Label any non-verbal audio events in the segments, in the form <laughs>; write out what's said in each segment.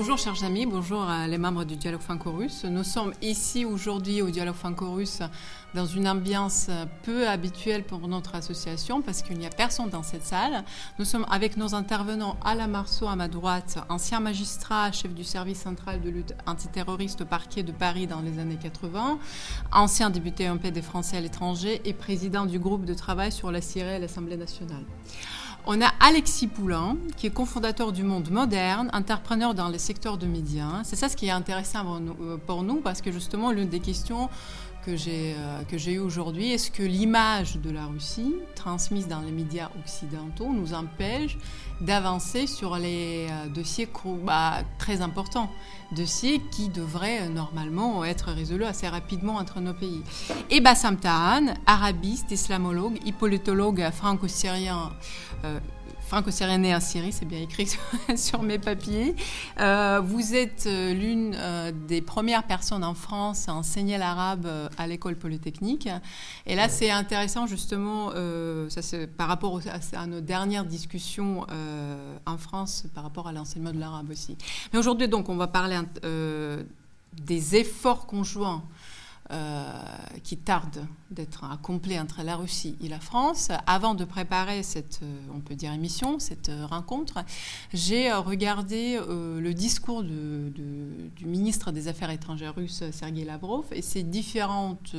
Bonjour chers amis, bonjour à les membres du Dialogue franco-russe. Nous sommes ici aujourd'hui au Dialogue franco-russe dans une ambiance peu habituelle pour notre association parce qu'il n'y a personne dans cette salle. Nous sommes avec nos intervenants Alain Marceau à ma droite, ancien magistrat, chef du service central de lutte antiterroriste au parquet de Paris dans les années 80, ancien député MP des Français à l'étranger et président du groupe de travail sur la Syrie à l'Assemblée nationale. On a Alexis Poulain, qui est cofondateur du Monde Moderne, entrepreneur dans les secteurs de médias. C'est ça ce qui est intéressant pour nous, parce que justement, l'une des questions que j'ai euh, que j'ai eu aujourd'hui, est-ce que l'image de la Russie transmise dans les médias occidentaux nous empêche d'avancer sur les euh, dossiers bah, très importants, dossiers qui devraient euh, normalement être résolus assez rapidement entre nos pays. Et Bassam Tahan, arabiste, islamologue, hippolytologue franco-syrien franco-syrienne en Syrie, c'est bien écrit <laughs> sur, mes papiers. Euh, vous êtes euh, l'une euh, des premières personnes en France à enseigner l'arabe à l'école polytechnique. Et là, c'est intéressant justement, ça c'est par rapport à, nos dernières discussions en France par rapport à l'enseignement de l'arabe aussi. Mais aujourd'hui, donc, on va parler des efforts conjoints euh, qui tarde d'être accompli entre la Russie et la France. Avant de préparer cette, euh, on peut dire, émission, cette euh, rencontre, j'ai regardé le discours du ministre des Affaires étrangères russe, Sergei Lavrov, et ces, différentes,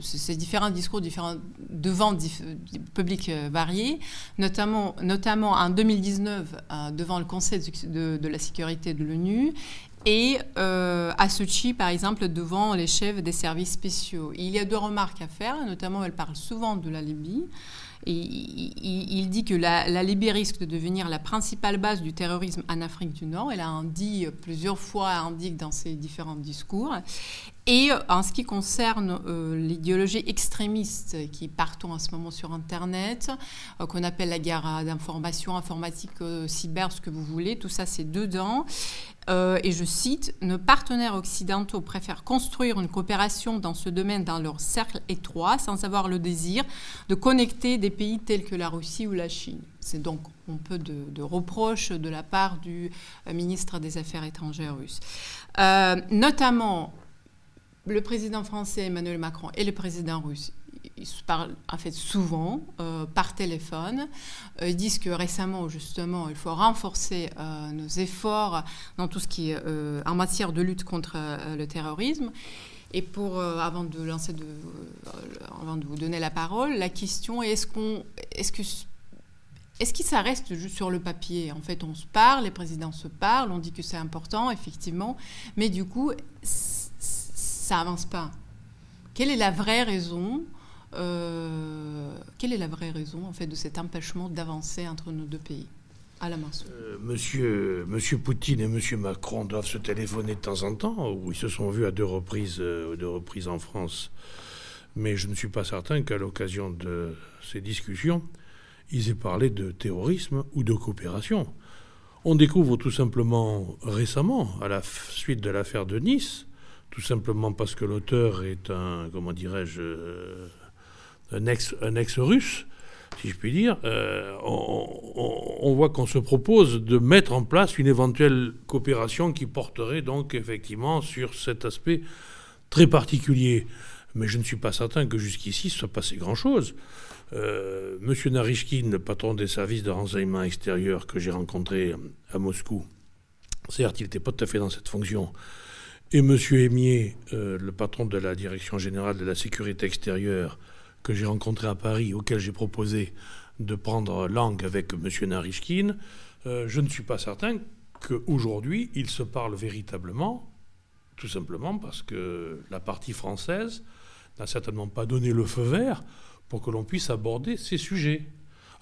ces différents discours différents, devant du publics variés, notamment, notamment en 2019 devant le Conseil de la sécurité de l'ONU et euh, à Sochi, par exemple, devant les chefs des services spéciaux. il y a deux remarques à faire, notamment elle parle souvent de la Libye. Il, dit que la, Libye risque de devenir la principale base du terrorisme en Afrique du Nord. Elle a dit plusieurs fois, indique dans ses différents discours. Et en ce qui concerne euh, l'idéologie extrémiste qui partout en ce moment sur Internet, euh, qu'on appelle la guerre d'information, informatique, euh, cyber, ce que vous voulez, tout ça c'est dedans. Et je cite, nos partenaires occidentaux préfèrent construire une coopération dans ce domaine dans leur cercle étroit sans avoir le désir de connecter des pays tels que la Russie ou la Chine. C'est donc un peu de, reproches de la part du ministre des Affaires étrangères russe. notamment, le président français Emmanuel Macron et le président russe ils se parlent en fait souvent euh, par téléphone. Euh, ils disent que récemment, justement, il faut renforcer euh, nos efforts dans tout ce qui est en matière de lutte contre le terrorisme. Et pour, avant de vous donner la parole, la question est est-ce qu'on, est-ce que est-ce que ça reste juste sur le papier? En fait, on se parle, les présidents se parlent, on dit que c'est important, effectivement, mais du coup, ça avance pas. Quelle est la vraie raison Quelle est la vraie raison en fait de cet empêchement d'avancer entre nos deux pays à la euh, monsieur, monsieur Poutine et Monsieur Macron doivent se téléphoner de temps en temps, ou ils se sont vus à deux reprises, euh, deux reprises en France. Mais je ne suis pas certain qu'à l'occasion de ces discussions, ils aient parlé de terrorisme ou de coopération. On découvre tout simplement récemment, à la suite de l'affaire de Nice, tout simplement parce que l'auteur est un, comment dirais-je, un ex-russe, si je puis dire, euh, on, voit qu'on se propose de mettre en place une éventuelle coopération qui porterait donc effectivement sur cet aspect très particulier. Mais je ne suis pas certain que jusqu'ici, soit passé grand-chose. Euh, Monsieur Narishkin, le patron des services de renseignement extérieur que j'ai rencontré à Moscou, certes, il n'était pas tout à fait dans cette fonction, et M. Aimier, euh, le patron de la Direction générale de la sécurité extérieure, que j'ai rencontré à Paris, auquel j'ai proposé de prendre langue avec M. Narishkin, euh, je ne suis pas certain qu'aujourd'hui, ils se parlent véritablement, tout simplement parce que la partie française n'a certainement pas donné le feu vert pour que l'on puisse aborder ces sujets.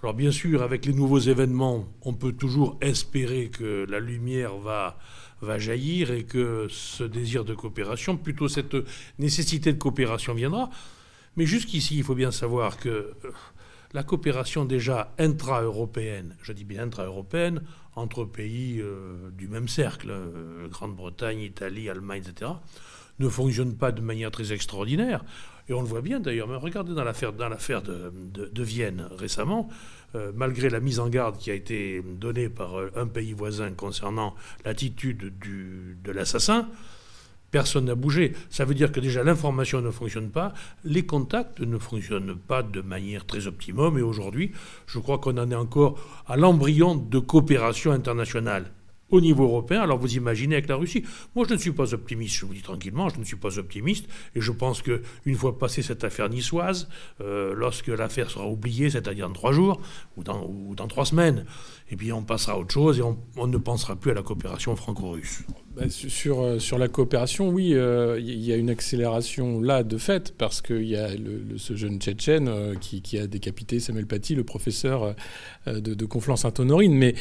Alors bien sûr, avec les nouveaux événements, on peut toujours espérer que la lumière va va jaillir et que ce désir de coopération, plutôt cette nécessité de coopération viendra. Mais jusqu'ici, il faut bien savoir que euh, la coopération déjà intra-européenne, je dis bien intra-européenne, entre pays euh, du même cercle, euh, Grande-Bretagne, Italie, Allemagne, etc., ne fonctionne pas de manière très extraordinaire. Et on le voit bien d'ailleurs. Regardez dans l'affaire, de, Vienne récemment, malgré la mise en garde qui a été donnée par un pays voisin concernant l'attitude de l'assassin, personne n'a bougé. Ça veut dire que déjà l'information ne fonctionne pas, les contacts ne fonctionnent pas de manière très optimum. Et aujourd'hui, je crois qu'on en est encore à l'embryon de coopération internationale au niveau européen. Alors vous imaginez avec la Russie. Moi, je ne suis pas optimiste, je vous dis tranquillement, je ne suis pas optimiste. Et je pense qu'une fois passée cette affaire niçoise, euh, lorsque l'affaire sera oubliée, c'est-à-dire dans trois jours ou dans, ou dans trois semaines, et puis on passera à autre chose et on, ne pensera plus à la coopération franco-russe. Bah, sur, euh, sur la coopération, oui, il euh, y a une accélération là de fait, parce qu'il y a ce jeune Tchétchène euh, qui, qui, a décapité Samuel Paty, le professeur de, de Conflans-Sainte-Honorine, mais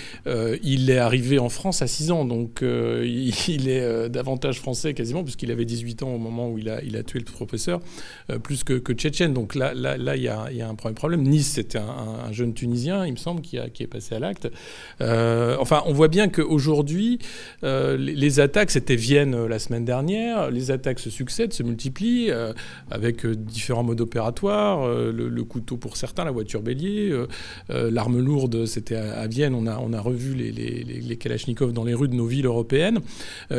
il est arrivé en France à 6 ans, donc <laughs> il, est davantage français quasiment, puisqu'il avait 18 ans au moment où il a, il a tué le professeur, plus que, que Tchétchène. Donc là, là, là il, y a, y a un premier problème. Nice, c'était un, un, jeune Tunisien, il me semble, qui, a, qui est passé à l'acte. Euh, enfin, on voit bien qu'aujourd'hui, euh, les, attaques, c'était Vienne euh, la semaine dernière, les attaques se succèdent, se multiplient, avec différents modes opératoires, le, couteau pour certains, la voiture bélier, l'arme lourde, c'était à, Vienne, on a, on a revu les, les, les, Kalachnikov dans les rues de nos villes européennes.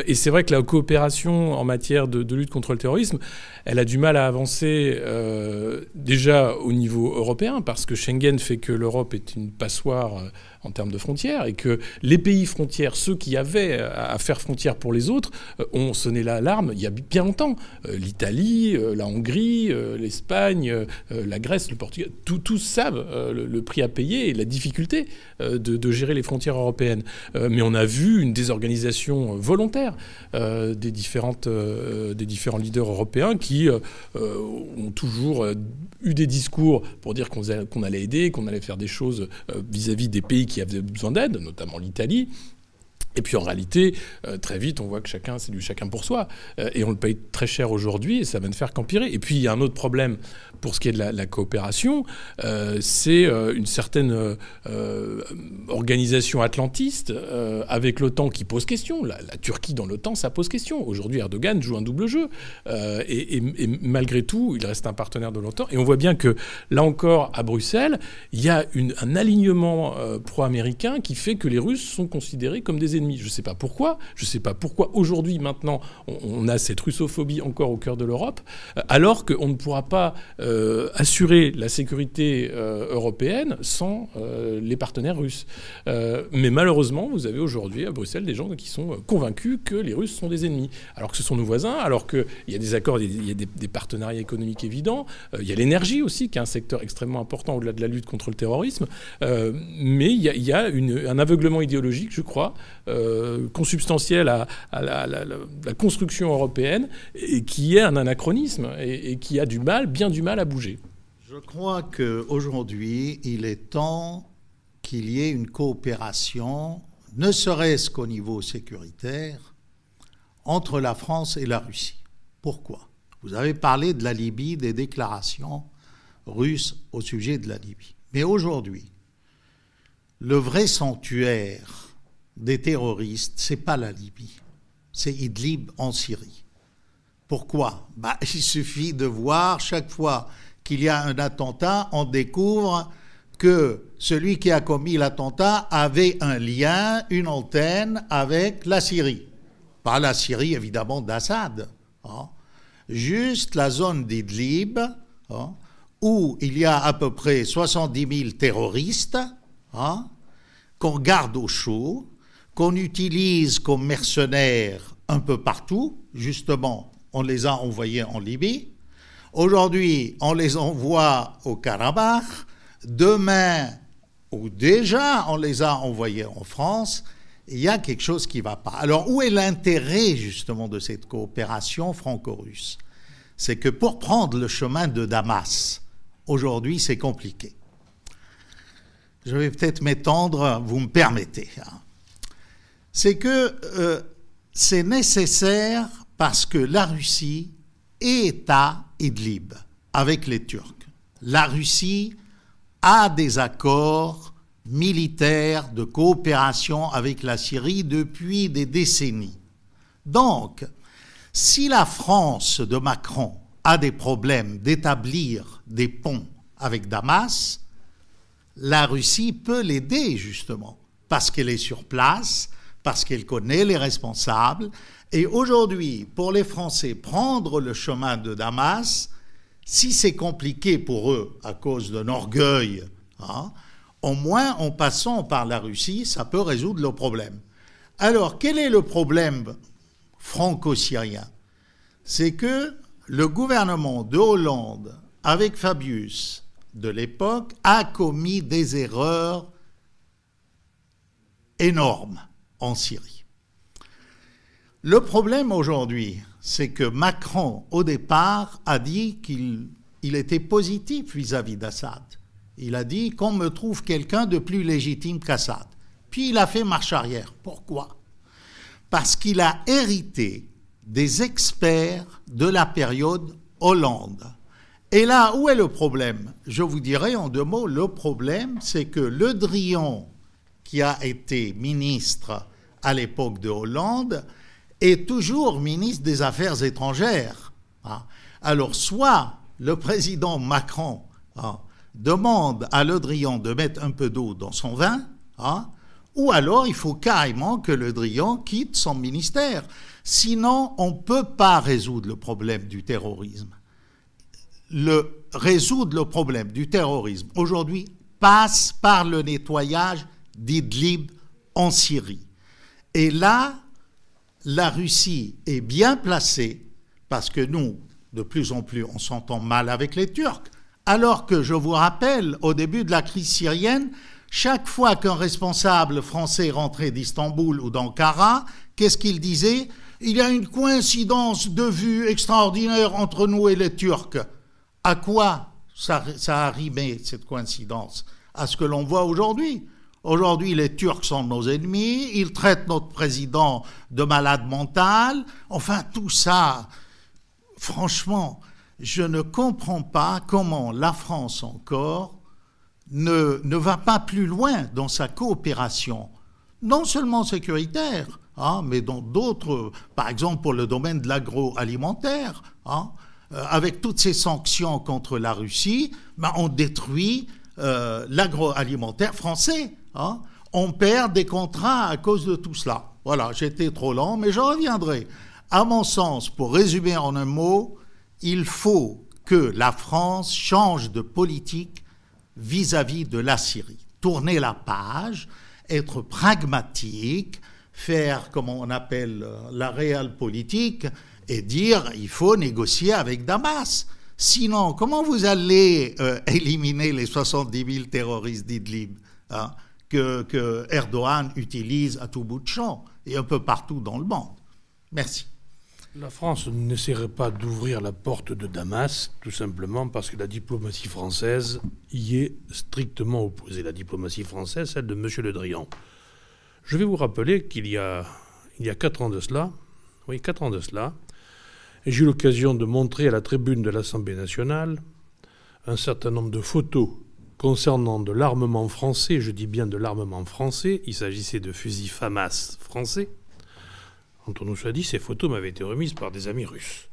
et c'est vrai que la coopération en matière de, lutte contre le terrorisme, elle a du mal à avancer déjà au niveau européen, parce que Schengen fait que l'Europe est une passoire en termes de frontières et que les pays frontières, ceux qui avaient à faire frontière pour les autres, euh, ont sonné l'alarme il y a bien longtemps. Euh, L'Italie, euh, la Hongrie, l'Espagne, la Grèce, le Portugal, tous savent le, prix à payer et la difficulté de, gérer les frontières européennes. mais on a vu une désorganisation volontaire des, différentes, des différents leaders européens qui ont toujours eu des discours pour dire qu'on allait aider, qu'on allait faire des choses vis-à-vis -vis des pays qui qui avaient besoin d'aide, notamment l'Italie. Et puis en réalité, euh, très vite, on voit que chacun, c'est du chacun pour soi. Euh, et on le paye très cher aujourd'hui et ça va ne faire qu'empirer. Et puis il y a un autre problème pour ce qui est de la, coopération, euh, c'est une certaine organisation atlantiste avec l'OTAN qui pose question. La, Turquie dans l'OTAN, ça pose question. Aujourd'hui, Erdogan joue un double jeu. Et, malgré tout, il reste un partenaire de l'OTAN. Et on voit bien que là encore, à Bruxelles, il y a un alignement pro-américain qui fait que les Russes sont considérés comme des ennemis je ne sais pas pourquoi. Je ne sais pas pourquoi aujourd'hui, maintenant, on, a cette russophobie encore au cœur de l'Europe, euh, alors qu'on ne pourra pas euh, assurer la sécurité euh, européenne sans les partenaires russes. mais malheureusement, vous avez aujourd'hui à Bruxelles des gens qui sont convaincus que les Russes sont des ennemis, alors que ce sont nos voisins, alors qu'il y a des accords, il y a des, partenariats économiques évidents, il y a l'énergie aussi, qui est un secteur extrêmement important au-delà de la lutte contre le terrorisme, mais il y a, un aveuglement idéologique, je crois, euh, consubstantiel à, la, construction européenne et qui est un anachronisme et, qui a du mal, bien du mal à bouger. Je crois qu'aujourd'hui, il est temps qu'il y ait une coopération, ne serait-ce qu'au niveau sécuritaire, entre la France et la Russie. Pourquoi? Vous avez parlé de la Libye, des déclarations russes au sujet de la Libye. Mais aujourd'hui, le vrai sanctuaire des terroristes, c'est pas la Libye, c'est Idlib en Syrie. Pourquoi? Bah, <laughs> Il suffit de voir chaque fois qu'il y a un attentat, on découvre que celui qui a commis l'attentat avait un lien, une antenne avec la Syrie. Pas la Syrie, évidemment, d'Assad. Hein. Juste la zone d'Idlib, hein, où il y a à peu près 70 000 terroristes hein, qu'on garde au chaud, qu'on utilise comme mercenaires un peu partout. Justement, on les a envoyés en Libye. Aujourd'hui, on les envoie au Karabakh. Demain, ou déjà on les a envoyés en France, il y a quelque chose qui ne va pas. Alors, où est l'intérêt justement de cette coopération franco-russe? C'est que pour prendre le chemin de Damas, aujourd'hui, c'est compliqué. Je vais peut-être m'étendre, vous me permettez. Hein c'est que euh, c'est nécessaire parce que la Russie est à Idlib avec les Turcs. La Russie a des accords militaires de coopération avec la Syrie depuis des décennies. Donc, Si la France de Macron a des problèmes d'établir des ponts avec Damas, la Russie peut l'aider justement, parce qu'elle est sur place, parce qu'elle connaît les responsables. Et aujourd'hui, pour les Français, prendre le chemin de Damas, si c'est compliqué pour eux à cause d'un orgueil, hein, au moins en passant par la Russie, ça peut résoudre le problème. Alors, quel est le problème franco-syrien? C'est que le gouvernement de Hollande, avec Fabius de l'époque, a commis des erreurs énormes en Syrie. Le problème aujourd'hui, c'est que Macron, au départ, a dit qu'il était positif vis-à-vis d'Assad. Il a dit qu'on me trouve quelqu'un de plus légitime qu'Assad. Puis il a fait marche arrière. Pourquoi? Parce qu'il a hérité des experts de la période Hollande. Et là, où est le problème? Je vous dirais en deux mots, le problème, c'est que Le Drian, qui a été ministre à l'époque de Hollande, est toujours ministre des Affaires étrangères. Hein. Alors, soit le président Macron hein, demande à Le Drian de mettre un peu d'eau dans son vin, hein, ou alors il faut carrément que Le Drian quitte son ministère. Sinon, on ne peut pas résoudre le problème du terrorisme. Le, résoudre le problème du terrorisme aujourd'hui passe par le nettoyage d'Idlib en Syrie. Et là, la Russie est bien placée parce que nous, de plus en plus, on s'entend mal avec les Turcs. Alors que, je vous rappelle, au début de la crise syrienne, chaque fois qu'un responsable français rentrait d'Istanbul ou d'Ankara, qu'est-ce qu'il disait? Il y a une coïncidence de vue extraordinaire entre nous et les Turcs. À quoi ça, a rimé, cette coïncidence? À ce que l'on voit aujourd'hui. Aujourd'hui, les Turcs sont nos ennemis, ils traitent notre président de malade mental. Enfin, tout ça, franchement, je ne comprends pas comment la France encore ne, ne va pas plus loin dans sa coopération, non seulement sécuritaire, hein, mais dans d'autres, par exemple pour le domaine de l'agroalimentaire. Hein, euh, avec toutes ces sanctions contre la Russie, ben, on détruit euh, l'agroalimentaire français. Hein. On perd des contrats à cause de tout cela. Voilà, j'étais trop lent, mais je reviendrai. À mon sens, pour résumer en un mot, il faut que la France change de politique vis-à-vis de la Syrie. Tourner la page, être pragmatique, faire, comme on appelle euh, la réelle politique, et dire il faut négocier avec Damas. Sinon, comment vous allez euh, <laughs> éliminer les 70 000 terroristes d'Idlib hein, que, Erdogan utilise à tout bout de champ et un peu partout dans le monde Merci. La France n'essaierait pas d'ouvrir la porte de Damas, tout simplement parce que la diplomatie française y est strictement opposée. La diplomatie française, celle de M. Le Drian. Je vais vous rappeler qu'il y a, il y a quatre ans de cela, oui, quatre ans de cela, j'ai eu l'occasion de montrer à la tribune de l'Assemblée nationale un certain nombre de photos concernant de l'armement français, je dis bien de l'armement français, il s'agissait de fusils FAMAS français. Entre nous soit dit, ces photos m'avaient été remises par des amis russes.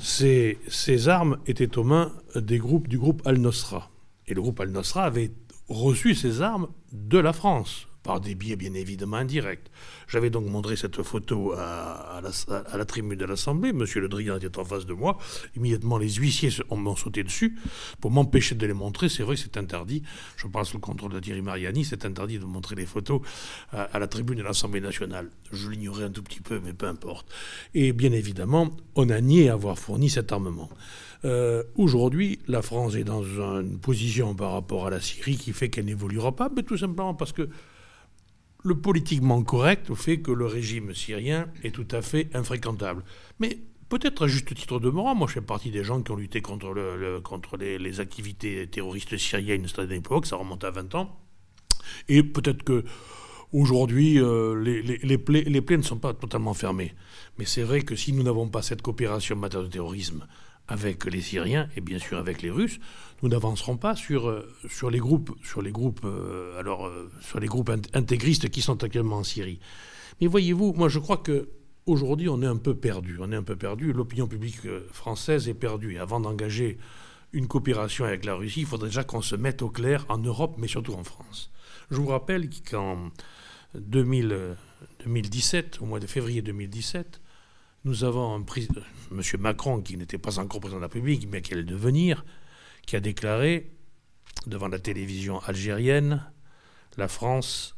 Ces, ces armes étaient aux mains des groupes, du groupe Al-Nosra. Et le groupe Al-Nosra avait reçu ces armes de la France, par des biais bien évidemment indirects. J'avais donc montré cette photo à, la, tribune de l'Assemblée. Monsieur Le Drian était en face de moi. Immédiatement, les huissiers m'ont sauté dessus pour m'empêcher de les montrer. C'est vrai c'est interdit. Je parle sous le contrôle de Thierry Mariani. C'est interdit de montrer les photos à, la tribune de l'Assemblée nationale. Je l'ignorais un tout petit peu, mais peu importe. Et bien évidemment, on a nié avoir fourni cet armement. Euh, aujourd'hui, la France est dans une position par rapport à la Syrie qui fait qu'elle n'évoluera pas, mais tout simplement parce que le politiquement correct fait que le régime syrien est tout à fait infréquentable. Mais peut-être à juste titre de moral, moi je fais partie des gens qui ont lutté contre, le, contre les, activités terroristes syriennes à une époque, ça remonte à 20 ans. Et peut-être que aujourd'hui, euh, les plaies ne sont pas totalement fermées. Mais c'est vrai que si nous n'avons pas cette coopération en matière de terrorisme avec les Syriens et bien sûr avec les Russes, nous n'avancerons pas sur, euh, sur les groupes, sur les groupes, euh, alors, euh, sur les groupes intégristes qui sont actuellement en Syrie. Mais voyez-vous, moi je crois que aujourd'hui, on est un peu perdu. On est un peu perdu. L'opinion publique française est perdue. Avant d'engager une coopération avec la Russie, il faudrait déjà qu'on se mette au clair en Europe, mais surtout en France. Je vous rappelle qu'en 2017, au mois de février 2017, nous avons un M. Macron, qui n'était pas encore président de la République, mais qui allait devenir, qui a déclaré devant la télévision algérienne la France,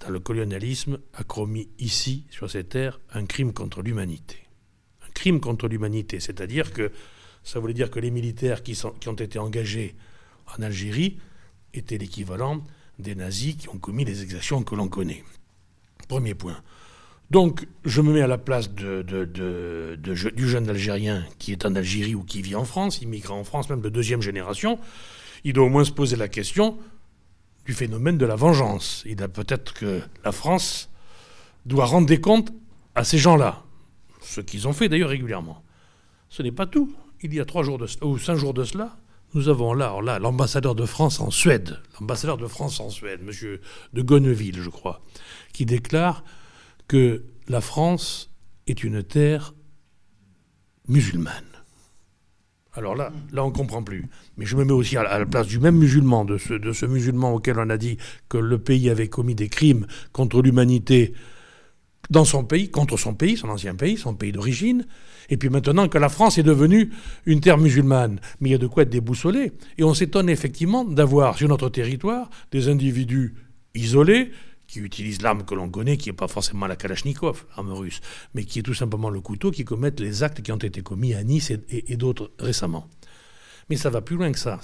dans le colonialisme, a commis ici, sur ces terres, un crime contre l'humanité. Un crime contre l'humanité, c'est-à-dire que ça voulait dire que les militaires qui, qui ont été engagés en Algérie étaient l'équivalent des nazis qui ont commis les exactions que l'on connaît. Premier point. Donc, je me mets à la place du jeune Algérien qui est en Algérie ou qui vit en France, immigrant en France, même de deuxième génération. Il doit au moins se poser la question du phénomène de la vengeance. Il a peut-être que la France doit rendre des comptes à ces gens-là, ce qu'ils ont fait d'ailleurs régulièrement. Ce n'est pas tout. Il y a trois jours de, ou cinq jours de cela, nous avons là, là l'ambassadeur de France en Suède, l'ambassadeur de France en Suède, Monsieur de Gonneville, je crois, qui déclare que la France est une terre musulmane. Alors là, là on ne comprend plus. Mais je me mets aussi à la place du même musulman, de ce, de ce musulman auquel on a dit que le pays avait commis des crimes contre l'humanité dans son pays, contre son pays, son ancien pays, son pays d'origine, et puis maintenant que la France est devenue une terre musulmane. Mais il y a de quoi être déboussolé. Et on s'étonne effectivement d'avoir sur notre territoire des individus isolés qui utilisent l'arme que l'on connaît, qui n'est pas forcément la Kalachnikov, arme russe, mais qui est tout simplement le couteau, qui commettent les actes qui ont été commis à Nice et, d'autres récemment. Mais ça va plus loin que ça.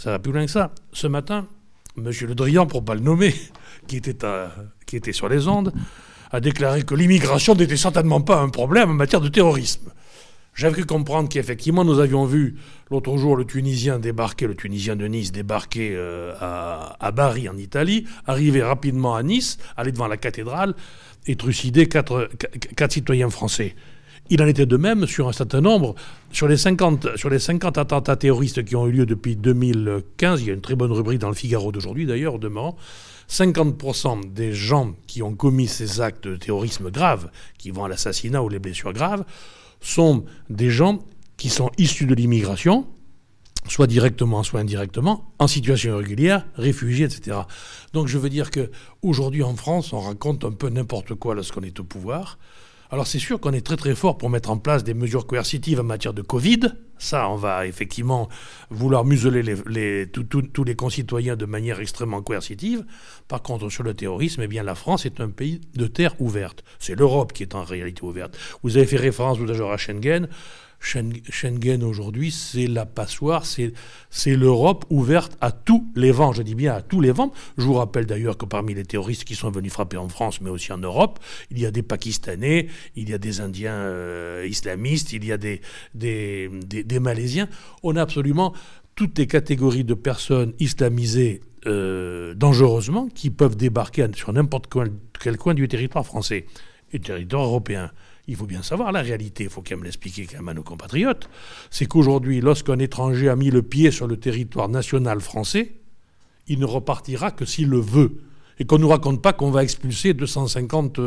Ce matin, M. Le Drian, pour ne pas le nommer, <laughs> qui était, qui était sur les ondes, a déclaré que l'immigration n'était certainement pas un problème en matière de terrorisme. J'avais cru comprendre qu'effectivement, nous avions vu l'autre jour le Tunisien débarquer, le Tunisien de Nice débarquer euh, à, Bari en Italie, arriver rapidement à Nice, aller devant la cathédrale et trucider quatre, quatre citoyens français. Il en était de même sur un certain nombre. Sur les, 50, sur les 50 attentats terroristes qui ont eu lieu depuis 2015, il y a une très bonne rubrique dans le Figaro d'aujourd'hui d'ailleurs, demain, 50% des gens qui ont commis ces actes de terrorisme graves, qui vont à l'assassinat ou les blessures graves, sont des gens qui sont issus de l'immigration, soit directement, soit indirectement, en situation irrégulière, réfugiés, etc. Donc je veux dire qu'aujourd'hui en France, on raconte un peu n'importe quoi lorsqu'on est au pouvoir. Alors c'est sûr qu'on est très très fort pour mettre en place des mesures coercitives en matière de Covid. Ça, on va effectivement vouloir museler tous les concitoyens de manière extrêmement coercitive. Par contre, sur le terrorisme, eh bien, la France est un pays de terre ouverte. C'est l'Europe qui est en réalité ouverte. Vous avez fait référence tout à à Schengen. Schengen aujourd'hui, c'est la passoire, c'est l'Europe ouverte à tous les vents, je dis bien à tous les vents. Je vous rappelle d'ailleurs que parmi les terroristes qui sont venus frapper en France, mais aussi en Europe, il y a des Pakistanais, il y a des Indiens euh, islamistes, il y a des, Malaisiens. On a absolument toutes les catégories de personnes islamisées euh, dangereusement qui peuvent débarquer sur n'importe quel coin du territoire français et du territoire européen il faut bien savoir la réalité, il faut quand même l'expliquer quand même à nos compatriotes, c'est qu'aujourd'hui, lorsqu'un étranger a mis le pied sur le territoire national français, il ne repartira que s'il le veut. Et qu'on ne nous raconte pas qu'on va expulser 250,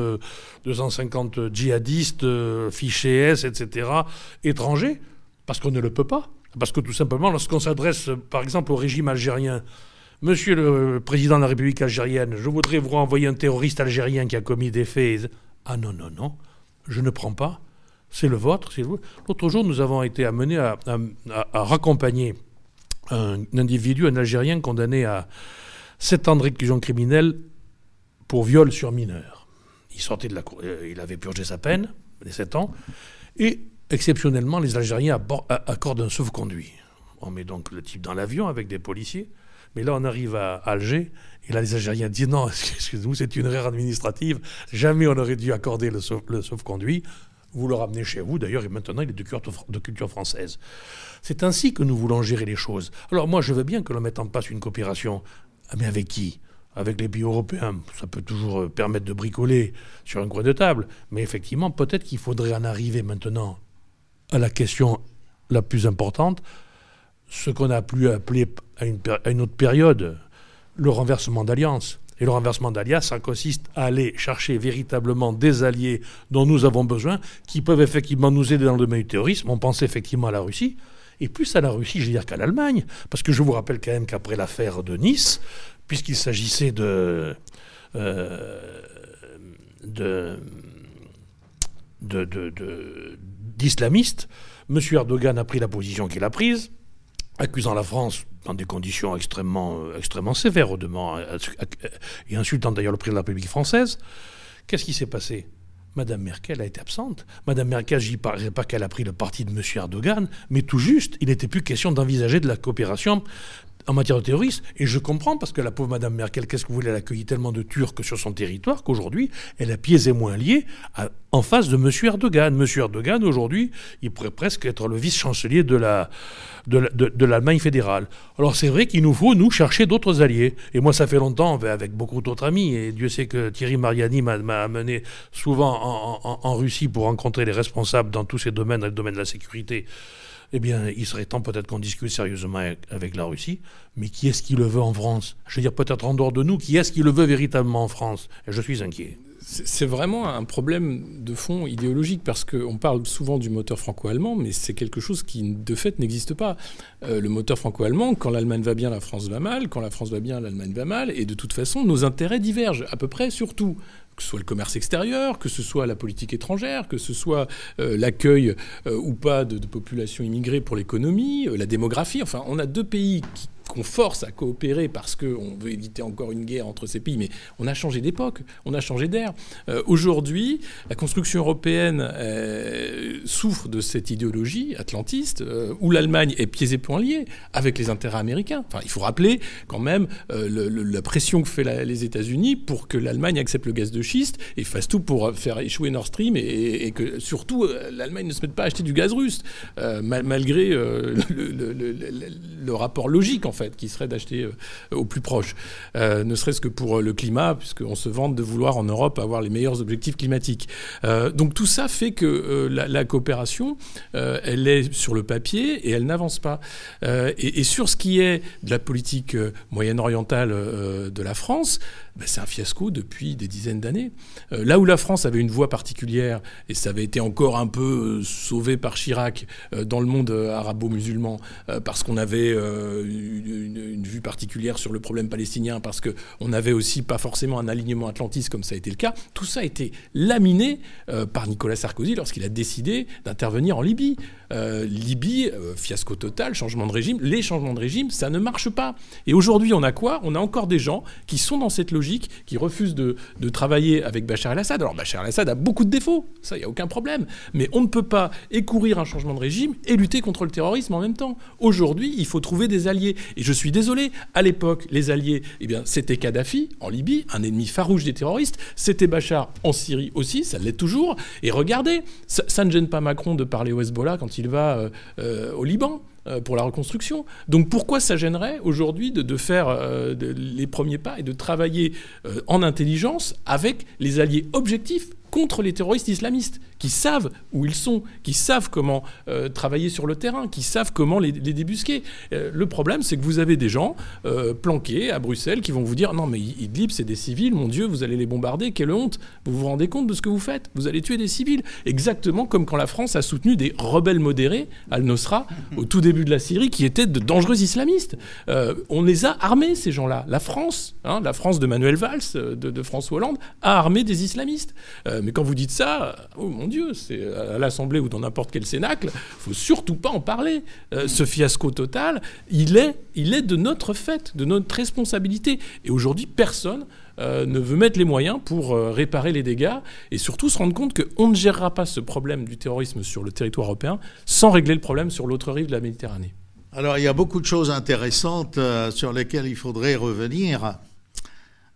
250 euh, djihadistes, euh, fichés etc., étrangers, parce qu'on ne le peut pas. Parce que tout simplement, lorsqu'on s'adresse, par exemple, au régime algérien, Monsieur le président de la République algérienne, je voudrais vous renvoyer un terroriste algérien qui a commis des faits. Ah non, non, non je ne prends pas, c'est le vôtre. L'autre jour, nous avons été amenés à, raccompagner un, individu, un Algérien condamné à 7 ans de réclusion criminelle pour viol sur mineur. Il sortait de la cour, euh, il avait purgé sa peine, les 7 ans, et exceptionnellement, les Algériens accordent un sauve-conduit. On met donc le type dans l'avion avec des policiers, mais là on arrive à Alger et là, les Algériens disent non, <laughs> excusez-nous, c'est une erreur administrative. Jamais on aurait dû accorder le, sauf-conduit. Vous le ramenez chez vous, d'ailleurs, et maintenant il est de culture, française. C'est ainsi que nous voulons gérer les choses. Alors moi, je veux bien que l'on mette en place une coopération. Ah, mais avec qui? Avec les pays européens. Ça peut toujours euh, permettre de bricoler sur un coin de table. Mais effectivement, peut-être qu'il faudrait en arriver maintenant à la question la plus importante, ce qu'on a pu appeler à une autre période le renversement d'alliance. Et le renversement d'alias, ça consiste à aller chercher véritablement des alliés dont nous avons besoin, qui peuvent effectivement nous aider dans le domaine du terrorisme. On pense effectivement à la Russie. Et plus à la Russie, je veux dire qu'à l'Allemagne. Parce que je vous rappelle quand même qu'après l'affaire de Nice, puisqu'il s'agissait de, euh, d'islamistes, M. Erdogan a pris la position qu'il a prise, accusant la France dans des conditions extrêmement, euh, extrêmement sévères, et insultant d'ailleurs le président de la République française. Qu'est-ce qui s'est passé? Madame Merkel a été absente. Madame Merkel, je n'y parlerai pas qu'elle a pris le parti de M. Erdogan, mais tout juste, il n'était plus question d'envisager de la coopération en matière de terrorisme. Et je comprends, parce que la pauvre Madame Merkel, qu'est-ce que vous voulez, elle accueilli tellement de Turcs sur son territoire qu'aujourd'hui, elle a pieds et moins liés en face de M. Erdogan. M. Erdogan, aujourd'hui, il pourrait presque être le vice-chancelier de, l'Allemagne fédérale. Alors c'est vrai qu'il nous faut, nous, chercher d'autres alliés. Et moi, ça fait longtemps, avec beaucoup d'autres amis, et Dieu sait que Thierry Mariani m'a amené souvent en, Russie pour rencontrer les responsables dans tous ces domaines, dans le domaine de la sécurité eh bien, il serait temps peut-être qu'on discute sérieusement avec, la Russie. Mais qui est-ce qui le veut en France? Je veux dire, peut-être en dehors de nous, qui est-ce qui le veut véritablement en France? Je suis inquiet. C'est vraiment un problème de fond idéologique parce qu'on parle souvent du moteur franco-allemand, mais c'est quelque chose qui de fait n'existe pas. Euh, le moteur franco-allemand, quand l'Allemagne va bien, la France va mal, quand la France va bien, l'Allemagne va mal, et de toute façon, nos intérêts divergent à peu près sur tout que ce soit le commerce extérieur, que ce soit la politique étrangère, que ce soit euh, l'accueil euh, ou pas de, de populations immigrées pour l'économie, la démographie. Enfin, on a deux pays qui qu'on force à coopérer parce qu'on veut éviter encore une guerre entre ces pays, mais on a changé d'époque, on a changé d'air. Euh, aujourd'hui, la construction européenne euh, souffre de cette idéologie atlantiste euh, où l'Allemagne est pieds et poings liés avec les intérêts américains. Enfin, il faut rappeler quand même la pression que fait les États-Unis pour que l'Allemagne accepte le gaz de schiste et fasse tout pour faire échouer Nord Stream et, que surtout l'Allemagne ne se mette pas à acheter du gaz russe, malgré le, le, rapport logique en fait, qui serait d'acheter euh, au plus proche. Euh, ne serait-ce que pour euh, le climat, puisqu'on se vante de vouloir en Europe avoir les meilleurs objectifs climatiques. donc tout ça fait que la, coopération, elle est sur le papier et elle n'avance pas. Et, et, sur ce qui est de la politique moyenne-orientale de la France, ben, c'est un fiasco depuis des dizaines d'années. Euh, là où la France avait une voix particulière, et ça avait été encore un peu euh, sauvé par Chirac euh, dans le monde arabo-musulman, parce qu'on avait une, vue particulière sur le problème palestinien, parce qu'on n'avait aussi pas forcément un alignement atlantiste comme ça a été le cas, tout ça a été laminé par Nicolas Sarkozy lorsqu'il a décidé d'intervenir en Libye. Libye, fiasco total, changement de régime. Les changements de régime, ça ne marche pas. Et aujourd'hui, on a quoi? On a encore des gens qui sont dans cette logique qui refuse de, travailler avec Bachar el-Assad. Alors Bachar el-Assad a beaucoup de défauts, ça, il n'y a aucun problème. Mais on ne peut pas écourir un changement de régime et lutter contre le terrorisme en même temps. Aujourd'hui, il faut trouver des alliés. Et je suis désolé, à l'époque, les alliés, eh bien, c'était Kadhafi en Libye, un ennemi farouche des terroristes. C'était Bachar en Syrie aussi, ça l'est toujours. Et regardez, ça, ne gêne pas Macron de parler au Hezbollah quand il va euh, euh, au Liban. Euh, pour la reconstruction. Donc pourquoi ça gênerait aujourd'hui de, faire euh, les premiers pas et de travailler euh, en intelligence avec les alliés objectifs contre les terroristes islamistes, qui savent où ils sont, qui savent comment euh, travailler sur le terrain, qui savent comment les, débusquer. Euh, le problème, c'est que vous avez des gens euh, planqués à Bruxelles qui vont vous dire non mais Idlib, c'est des civils, mon Dieu, vous allez les bombarder, quelle honte. Vous vous rendez compte de ce que vous faites? Vous allez tuer des civils. Exactement comme quand la France a soutenu des rebelles modérés, Al-Nosra, au tout début de la Syrie, qui étaient de dangereux islamistes. on les a armés, ces gens-là. La France, hein, la France de Manuel Valls, de, de François Hollande, a armé des islamistes mais quand vous dites ça, oh mon Dieu, c'est à l'Assemblée ou dans n'importe quel cénacle, faut surtout pas en parler. Euh, ce fiasco total, il est, il est de notre fait, de notre responsabilité. Et aujourd'hui, personne euh, ne veut mettre les moyens pour euh, réparer les dégâts et surtout se rendre compte qu'on ne gérera pas ce problème du terrorisme sur le territoire européen sans régler le problème sur l'autre rive de la Méditerranée. Alors il y a beaucoup de choses intéressantes sur lesquelles il faudrait revenir.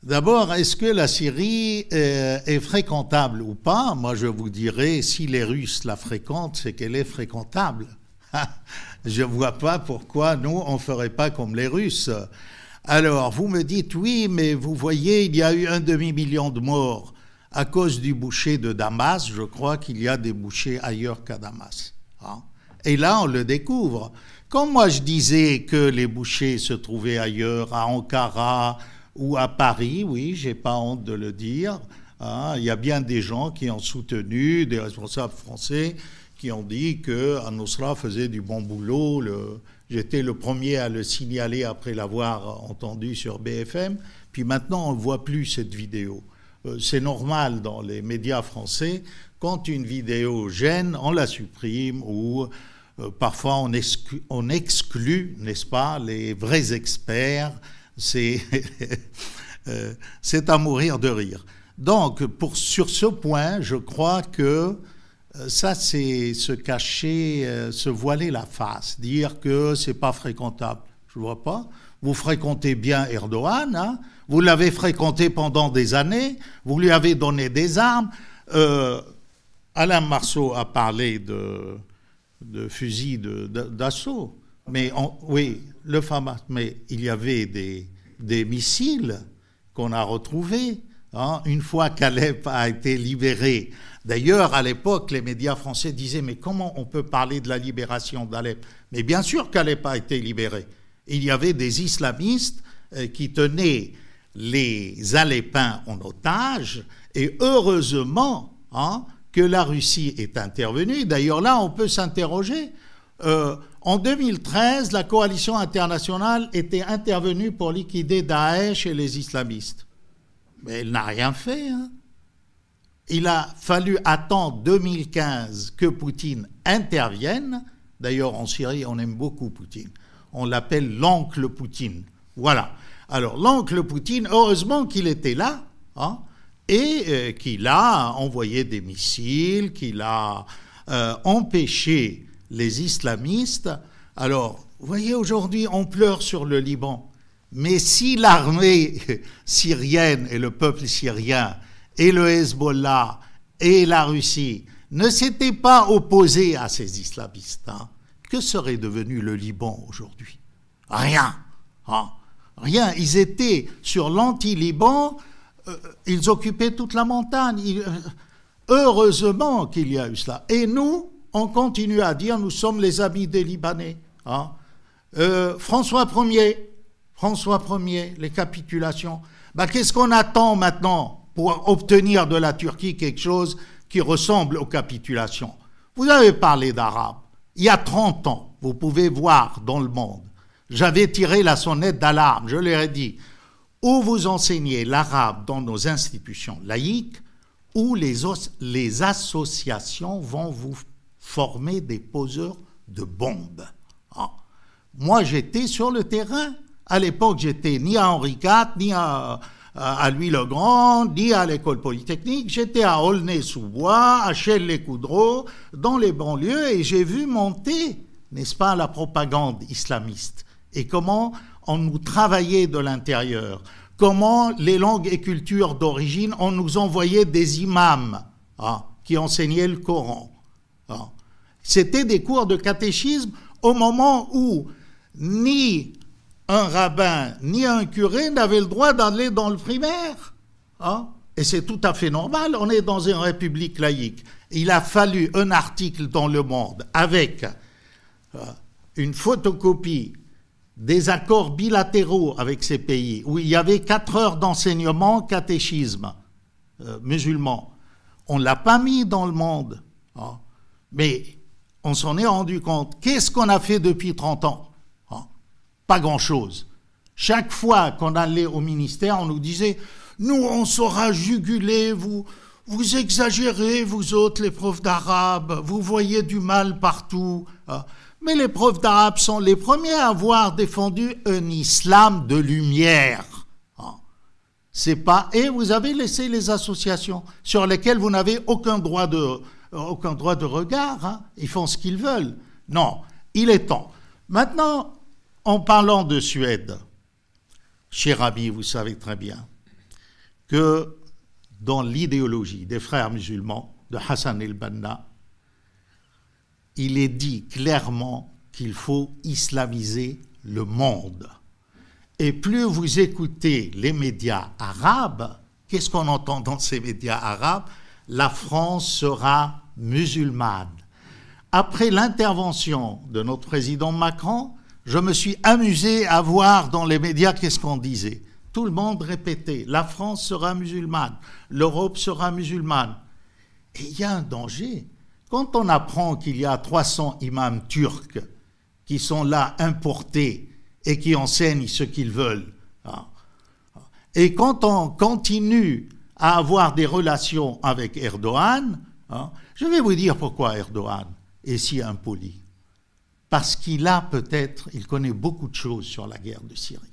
D'abord, est-ce que la Syrie euh, est, fréquentable ou pas? Moi, je vous dirais, si les Russes la fréquentent, c'est qu'elle est fréquentable. <laughs> je ne vois pas pourquoi nous, on ne ferait pas comme les Russes. Alors, vous me dites, oui, mais vous voyez, il y a eu un demi-million de morts à cause du boucher de Damas. Je crois qu'il y a des bouchers ailleurs qu'à Damas. Hein. Et là, on le découvre. Comme moi, je disais que les bouchers se trouvaient ailleurs, à Ankara, ou à Paris, oui, j'ai pas honte de le dire. Hein. il y a bien des gens qui ont soutenu, des responsables français, qui ont dit que faisait du bon boulot. J'étais le premier à le signaler après l'avoir entendu sur BFM. Puis maintenant, on ne voit plus cette vidéo. Euh, c'est normal dans les médias français. Quand une vidéo gêne, on la supprime ou euh, parfois on exclut, n'est-ce pas, les vrais experts. C'est <laughs> euh, à mourir de rire. Donc, pour, sur ce point, je crois que euh, ça, c'est se cacher, euh, se voiler la face, dire que c'est pas fréquentable. Je vois pas. Vous fréquentez bien Erdogan, hein vous l'avez fréquenté pendant des années, vous lui avez donné des armes. Alain Marceau a parlé de, de fusils d'assaut, mais oui, le FAMAS, mais il y avait des, missiles qu'on a retrouvés. Hein, une fois qu'Alep a été libéré, D'ailleurs, à l'époque, les médias français disaient Mais comment on peut parler de la libération d'Alep? Mais bien sûr qu'Alep a été libéré. Il y avait des islamistes euh, qui tenaient les Alepins en otage, et heureusement hein, que la Russie est intervenue. D'ailleurs, là, on peut s'interroger. Euh, en 2013, la coalition internationale était intervenue pour liquider Daesh et les islamistes. Mais elle n'a rien fait. Hein il a fallu attendre 2015 que Poutine intervienne. D'ailleurs, en Syrie, on aime beaucoup Poutine. On l'appelle l'oncle Poutine. Voilà. Alors, l'oncle Poutine, heureusement qu'il était là, hein, et euh, qu'il a envoyé des missiles, qu'il a euh, empêché les islamistes. Alors, vous voyez, aujourd'hui, on pleure sur le Liban. Mais si l'armée <laughs> syrienne et le peuple syrien et le Hezbollah et la Russie ne s'étaient pas opposés à ces islamistes, hein, que serait devenu le Liban aujourd'hui? Rien. Hein. Rien. Ils étaient sur l'anti-Liban, euh, ils occupaient toute la montagne. Euh, heureusement qu'il y a eu cela. Et nous, on continue à dire nous sommes les amis des Libanais. Hein. Euh, François Ier, François Ier, les capitulations. Bah, Qu'est-ce qu'on attend maintenant pour obtenir de la Turquie quelque chose qui ressemble aux capitulations? Vous avez parlé d'arabe. Il y a 30 ans, vous pouvez voir dans le monde, j'avais tiré la sonnette d'alarme, je leur ai dit, ou vous enseignez l'arabe dans nos institutions laïques, ou les, les associations vont vous former des poseurs de bombes. Ah. Moi, j'étais sur le terrain. À l'époque, j'étais ni à Henri IV, ni à Louis-le-Grand, ni à l'école polytechnique. J'étais à Aulnay-sous-Bois, à Chelles-les-Coudreaux, dans les banlieues, et j'ai vu monter, n'est-ce pas, la propagande islamiste. Et comment on nous travaillait de l'intérieur. Comment les langues et cultures d'origine, on nous envoyait des imams hein, qui enseignaient le Coran. Hein. C'était des cours de catéchisme au moment où ni un rabbin ni un curé n'avaient le droit d'aller dans le primaire. Hein. Et c'est tout à fait normal, on est dans une république laïque. Il a fallu un article dans Le Monde avec euh, une photocopie des accords bilatéraux avec ces pays, où il y avait quatre heures d'enseignement catéchisme euh, musulman. On ne l'a pas mis dans le monde. Hein. Mais on s'en est rendu compte. Qu'est-ce qu'on a fait depuis 30 ans? Pas grand-chose. Chaque fois qu'on allait au ministère, on nous disait Nous, on saura juguler, vous, vous exagérez, vous autres, les profs d'arabe, vous voyez du mal partout. Ah. Mais les profs d'arabe sont les premiers à avoir défendu un islam de lumière. Ah. C'est pas. Et vous avez laissé les associations sur lesquelles vous n'avez aucun droit de, aucun droit de regard. Hein. Ils font ce qu'ils veulent. Non, il est temps. Maintenant, en parlant de Suède, cher ami, vous savez très bien que dans l'idéologie des frères musulmans de Hassan el-Banna, il est dit clairement qu'il faut islamiser le monde. Et plus vous écoutez les médias arabes, qu'est-ce qu'on entend dans ces médias arabes? La France sera musulmane. Après l'intervention de notre président Macron, je me suis amusé à voir dans les médias qu'est-ce qu'on disait. tout le monde répétait, la France sera musulmane, l'Europe sera musulmane. Et il y a un danger. Quand on apprend qu'il y a 300 imams turcs qui sont là importés et qui enseignent ce qu'ils veulent, hein, et quand on continue à avoir des relations avec Erdogan, hein, je vais vous dire pourquoi Erdogan est si impoli. Parce qu'il a peut-être, il connaît beaucoup de choses sur la guerre de Syrie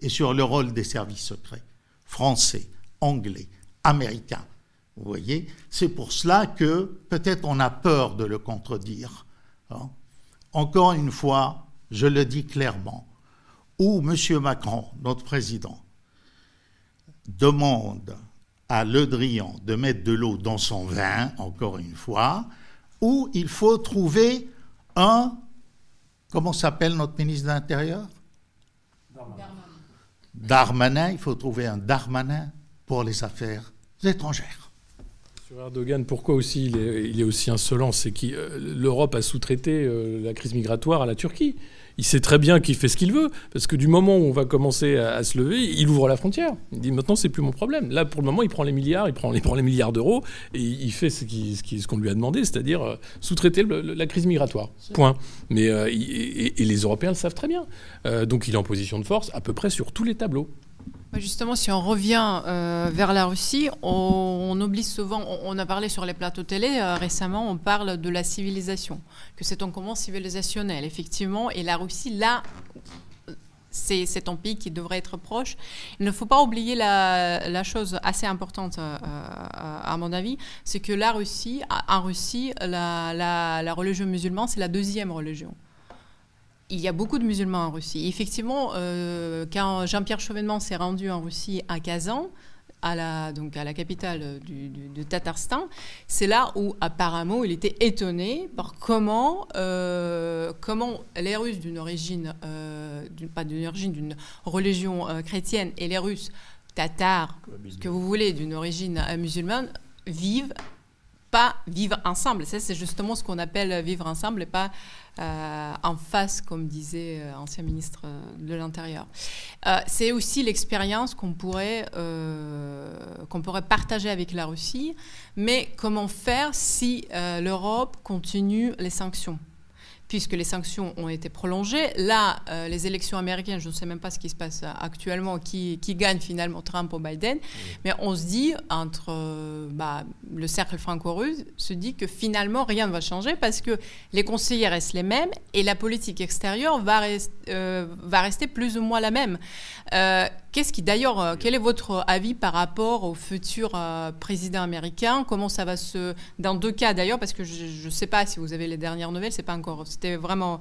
et sur le rôle des services secrets, français, anglais, américains. Vous voyez, c'est pour cela que peut-être on a peur de le contredire. Hein. Encore une fois, je le dis clairement, où M. Macron, notre président, demande à Le Drian de mettre de l'eau dans son vin, encore une fois, où il faut trouver un, comment s'appelle notre ministre de l'Intérieur? Darmanin, il faut trouver un Darmanin pour les affaires étrangères. Sur Erdogan, pourquoi aussi il est, aussi insolent? C'est que euh, l'Europe a sous-traité euh, la crise migratoire à la Turquie il sait très bien qu'il fait ce qu'il veut, parce que du moment où on va commencer à, se lever, il ouvre la frontière. Il dit maintenant c'est plus mon problème. Là pour le moment il prend les milliards, il prend les, <laughs> prend les milliards d'euros et il fait ce qu'on lui a demandé, c'est-à-dire euh, sous-traiter la crise migratoire. Point. Mais euh, et, les Européens le savent très bien. Euh, donc il est en position de force à peu près sur tous les tableaux. Justement, si on revient euh, vers la Russie, on, oublie souvent, on, a parlé sur les plateaux télé euh, récemment, on parle de la civilisation, que c'est un comment civilisationnel, effectivement, et la Russie, là, c'est un pays qui devrait être proche. Il ne faut pas oublier la, chose assez importante, euh, à mon avis, c'est que la Russie, en Russie, la religion musulmane, c'est la deuxième religion il y a beaucoup de musulmans en Russie. Effectivement, euh, quand Jean-Pierre Chevènement s'est rendu en Russie à Kazan, à la, donc à la capitale du, Tatarstan, c'est là où apparemment il était étonné par comment, euh, comment les Russes d'une origine, euh, pas d'une origine, d'une religion chrétienne et les Russes tatars, ce que vous voulez, d'une origine musulmane, vivent pas vivre ensemble. Ça, c'est justement ce qu'on appelle vivre ensemble et pas euh, en face, comme disait euh, ancien ministre euh, de l'Intérieur. c'est aussi l'expérience qu'on pourrait, qu'on pourrait partager avec la Russie, mais comment faire si l'Europe continue les sanctions? Puisque les sanctions ont été prolongées. Là, euh, les élections américaines, je ne sais même pas ce qui se passe actuellement, qui, gagne finalement Trump ou Biden, mais on se dit, entre euh, bah, le cercle franco-russe, se dit que finalement rien ne va changer parce que les conseillers restent les mêmes et la politique extérieure va, euh, va rester plus ou moins la même. Qu'est-ce qui, d'ailleurs, quel est votre avis par rapport au futur président américain? Comment ça va se. Dans deux cas d'ailleurs, parce que je ne sais pas si vous avez les dernières nouvelles, c'est pas encore c'était vraiment,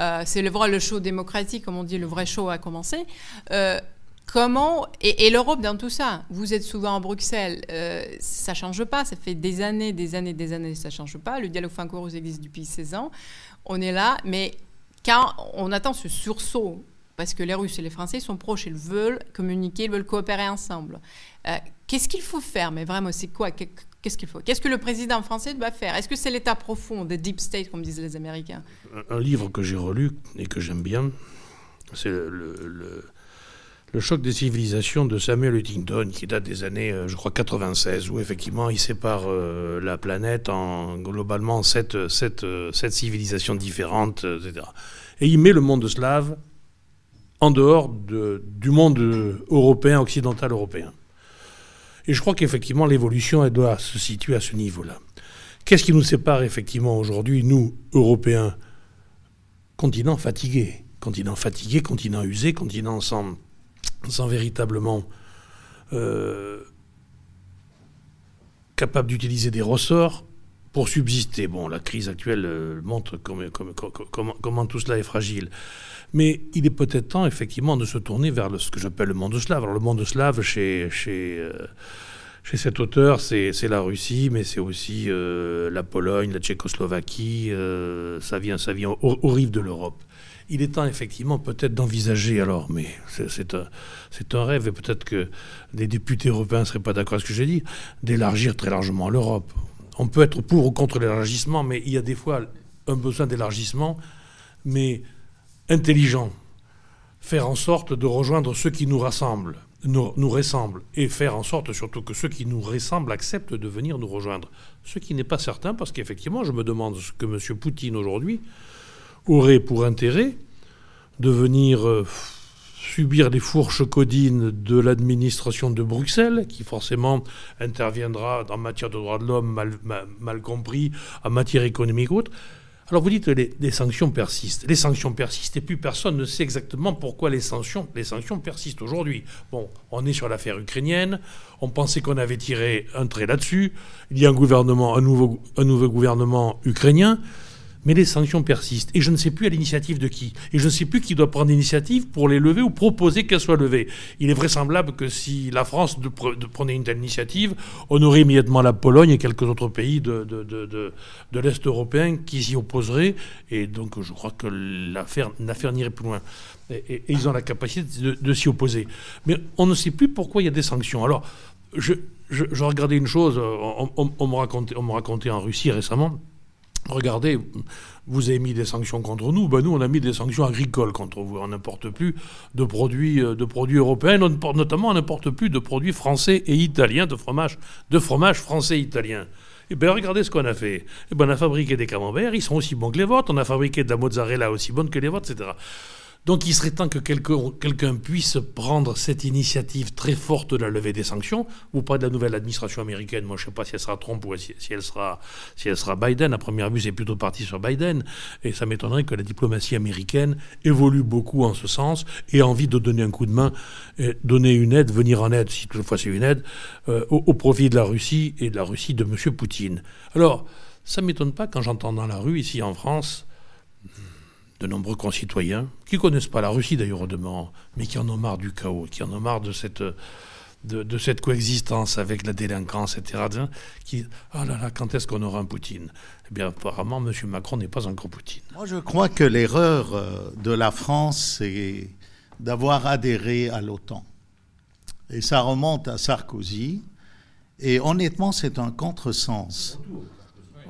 euh, c'est le vrai le show démocratique, comme on dit, le vrai show a commencé. Euh, comment et, l'Europe dans tout ça? Vous êtes souvent à Bruxelles, euh, ça change pas. Ça fait des années, des années, des années, ça change pas. Le dialogue franco-russe existe depuis 16 ans. On est là, mais quand on attend ce sursaut, parce que les Russes et les Français sont proches, ils veulent communiquer, ils veulent coopérer ensemble. Qu'est-ce qu'il faut faire? Mais vraiment, c'est quoi? Qu'est-ce qu'il faut? Qu'est-ce que le président français doit faire? Est-ce que c'est l'état profond des deep state, comme disent les Américains? Un, livre que j'ai relu et que j'aime bien, c'est le, choc des civilisations de Samuel Huntington, qui date des années, euh, je crois, 96, où effectivement il sépare euh, la planète en globalement sept, euh, sept civilisations différentes, etc. Et il met le monde slave en dehors de, du monde européen, occidental européen. Et je crois qu'effectivement, l'évolution, elle doit se situer à ce niveau-là. Qu'est-ce qui nous sépare effectivement aujourd'hui, nous, Européens? Continent fatigué. Continent fatigué, continent usé, continent sans, sans véritablement euh, capable d'utiliser des ressorts pour subsister. Bon, la crise actuelle euh, montre comment, tout cela est fragile. Mais il est peut-être temps, effectivement, de se tourner vers ce que j'appelle le monde slave. Alors, le monde slave, chez, euh, cet auteur, c'est la Russie, mais c'est aussi euh, la Pologne, la Tchécoslovaquie. Ça vient, ça vient au, rive de l'Europe. Il est temps, effectivement, peut-être d'envisager, alors, mais c'est un, un, rêve, et peut-être que des députés européens ne seraient pas d'accord avec ce que j'ai dit, d'élargir très largement l'Europe. On peut être pour ou contre l'élargissement, mais il y a des fois un besoin d'élargissement, mais intelligent. faire en sorte de rejoindre ceux qui nous rassemblent, nous, ressemblent, et faire en sorte surtout que ceux qui nous ressemblent acceptent de venir nous rejoindre. Ce qui n'est pas certain, parce qu'effectivement, je me demande ce que M. Poutine aujourd'hui aurait pour intérêt de venir euh, subir les fourches codines de l'administration de Bruxelles, qui forcément interviendra en matière de droits de l'homme mal, compris, en matière économique ou autre. Alors vous dites que les, sanctions persistent. Les sanctions persistent et plus personne ne sait exactement pourquoi les sanctions, les sanctions persistent aujourd'hui. Bon, on est sur l'affaire ukrainienne, on pensait qu'on avait tiré un trait là-dessus, il y a un gouvernement, un nouveau, un nouveau gouvernement ukrainien mais les sanctions persistent. Et je ne sais plus à l'initiative de qui. Et je ne sais plus qui doit prendre l'initiative pour les lever ou proposer qu'elles soient levées. Il est vraisemblable que si la France prenait une telle initiative, on aurait immédiatement la Pologne et quelques autres pays de, de, l'Est européen qui s'y opposeraient. Et donc je crois que l'affaire n'irait plus loin. Et, ils ont la capacité de, s'y opposer. Mais on ne sait plus pourquoi il y a des sanctions. Alors, je, je, regardais une chose, on, on, on me racontait en Russie récemment Regardez, vous avez mis des sanctions contre nous, ben nous on a mis des sanctions agricoles contre vous. On n'importe plus de produits, euh, de produits européens, notamment on n'importe plus de produits français et italiens, de fromage, de fromage français et italien. Eh bien regardez ce qu'on a fait. Eh ben, on a fabriqué des camemberts, ils sont aussi bons que les vôtres, on a fabriqué de la mozzarella aussi bonne que les vôtres, etc. Donc il serait temps que quelqu'un puisse prendre cette initiative très forte de la levée des sanctions. Vous parlez de la nouvelle administration américaine. Moi, je ne sais pas si elle sera Trump ou si, elle, sera, si elle sera Biden. À première vue, c'est plutôt parti sur Biden. Et ça m'étonnerait que la diplomatie américaine évolue beaucoup en ce sens et a envie de donner un coup de main, donner une aide, venir en aide, si toutefois c'est une aide, euh, au, au, profit de la Russie et de la Russie de M. Poutine. Alors, ça ne m'étonne pas quand j'entends dans la rue, ici en France, de nombreux concitoyens, qui ne connaissent pas la Russie d'ailleurs au mais qui en ont marre du chaos, qui en ont marre de cette, de, cette coexistence avec la délinquance, etc., qui, ah là là, quand est-ce qu'on aura un Poutine? Eh bien, apparemment, M. Macron n'est pas encore Poutine. Moi, je crois que l'erreur euh, de la France, c'est d'avoir adhéré à l'OTAN. Et ça remonte à Sarkozy. Et honnêtement, c'est un contresens.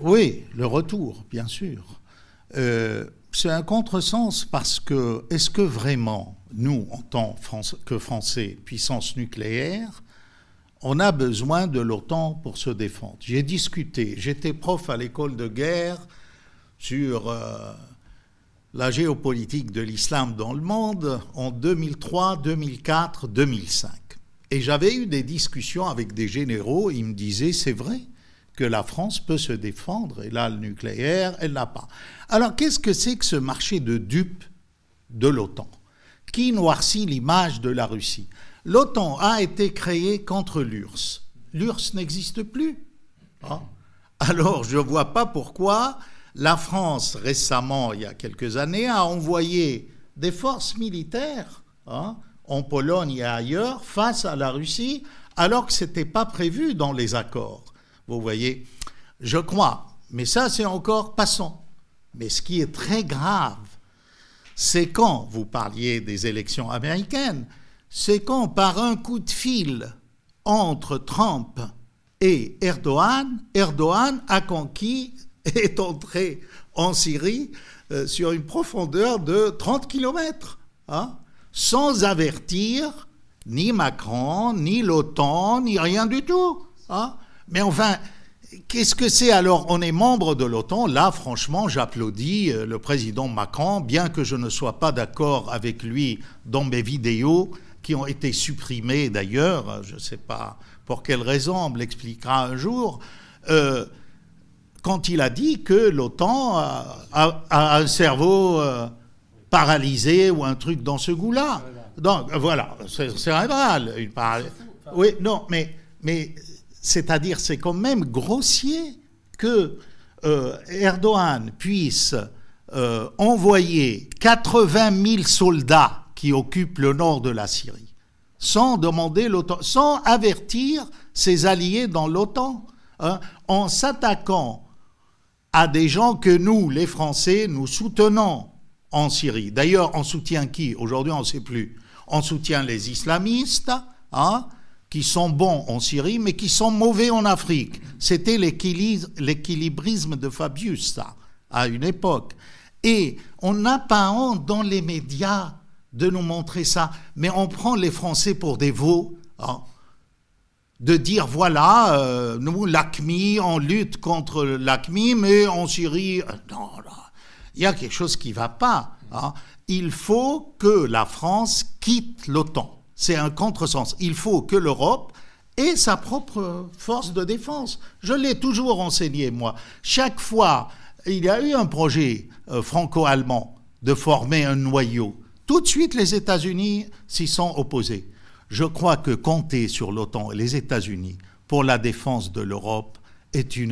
Oui, le retour, bien sûr. Euh, c'est un contresens parce que est-ce que vraiment, nous, en tant que Français, puissance nucléaire, on a besoin de l'OTAN pour se défendre? J'ai discuté, j'étais prof à l'école de guerre sur euh, la géopolitique de l'islam dans le monde en 2003, 2004, 2005. Et j'avais eu des discussions avec des généraux, ils me disaient, c'est vrai, que la France peut se défendre, et là, le nucléaire, elle n'a pas. Alors, qu'est-ce que c'est que ce marché de dupes de l'OTAN Qui noircit l'image de la Russie? L'OTAN a été créée contre l'URSS. L'URSS n'existe plus. Hein? Alors, je ne vois pas pourquoi la France, récemment, il y a quelques années, a envoyé des forces militaires hein, en Pologne et ailleurs face à la Russie, alors que ce n'était pas prévu dans les accords. Vous voyez, je crois, mais ça c'est encore passant. Mais ce qui est très grave, c'est quand, vous parliez des élections américaines, c'est quand par un coup de fil entre Trump et Erdogan, Erdogan a conquis, <laughs> est entré en Syrie euh, sur une profondeur de 30 km, hein, sans avertir ni Macron, ni l'OTAN, ni rien du tout. Hein. Mais enfin, qu'est-ce que c'est alors? On est membre de l'OTAN. Là, franchement, j'applaudis euh, le président Macron, bien que je ne sois pas d'accord avec lui dans mes vidéos, qui ont été supprimées d'ailleurs. Je ne sais pas pour quelle raison, on me l'expliquera un jour. Euh, quand il a dit que l'OTAN a, un cerveau euh, paralysé ou un truc dans ce goût-là. Donc voilà, c'est cérébral. Oui, non, mais, mais c'est-à-dire, c'est quand même grossier que euh, Erdogan puisse euh, envoyer 80 000 soldats qui occupent le nord de la Syrie, sans demander l'OTAN, sans avertir ses alliés dans l'OTAN, hein, en s'attaquant à des gens que nous, les Français, nous soutenons en Syrie. D'ailleurs, on soutient qui? Aujourd'hui, on ne sait plus. On soutient les islamistes, hein, qui sont bons en Syrie, mais qui sont mauvais en Afrique. C'était l'équilibrisme de Fabius, ça, à une époque. Et on n'a pas honte dans les médias de nous montrer ça. Mais on prend les Français pour des veaux. Hein, de dire voilà, euh, nous, l'ACMI, on lutte contre l'ACMI, mais en Syrie, euh, non, il y a quelque chose qui ne va pas. Hein. Il faut que la France quitte l'OTAN. C'est un contresens. Il faut que l'Europe ait sa propre force de défense. Je l'ai toujours enseigné, moi. Chaque fois, il y a eu un projet euh, franco-allemand de former un noyau. Tout de suite, les États-Unis s'y sont opposés. Je crois que compter sur l'OTAN et les États-Unis pour la défense de l'Europe est une